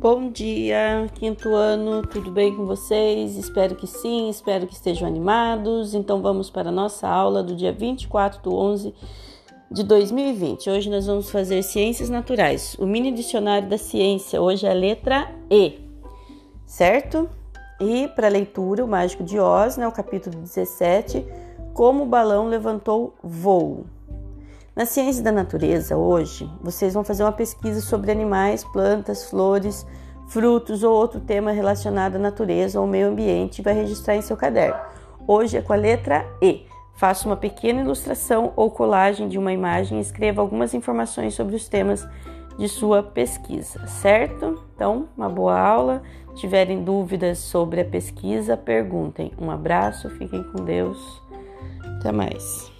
Bom dia, quinto ano, tudo bem com vocês? Espero que sim, espero que estejam animados. Então vamos para a nossa aula do dia 24 do 11 de 2020. Hoje nós vamos fazer Ciências Naturais, o mini dicionário da ciência. Hoje é a letra E, certo? E para leitura, o Mágico de Oz, né, o capítulo 17, Como o balão levantou voo. Na ciência da natureza, hoje, vocês vão fazer uma pesquisa sobre animais, plantas, flores, frutos ou outro tema relacionado à natureza ou meio ambiente e vai registrar em seu caderno. Hoje é com a letra E. Faça uma pequena ilustração ou colagem de uma imagem e escreva algumas informações sobre os temas de sua pesquisa, certo? Então, uma boa aula. Se tiverem dúvidas sobre a pesquisa, perguntem. Um abraço, fiquem com Deus. Até mais.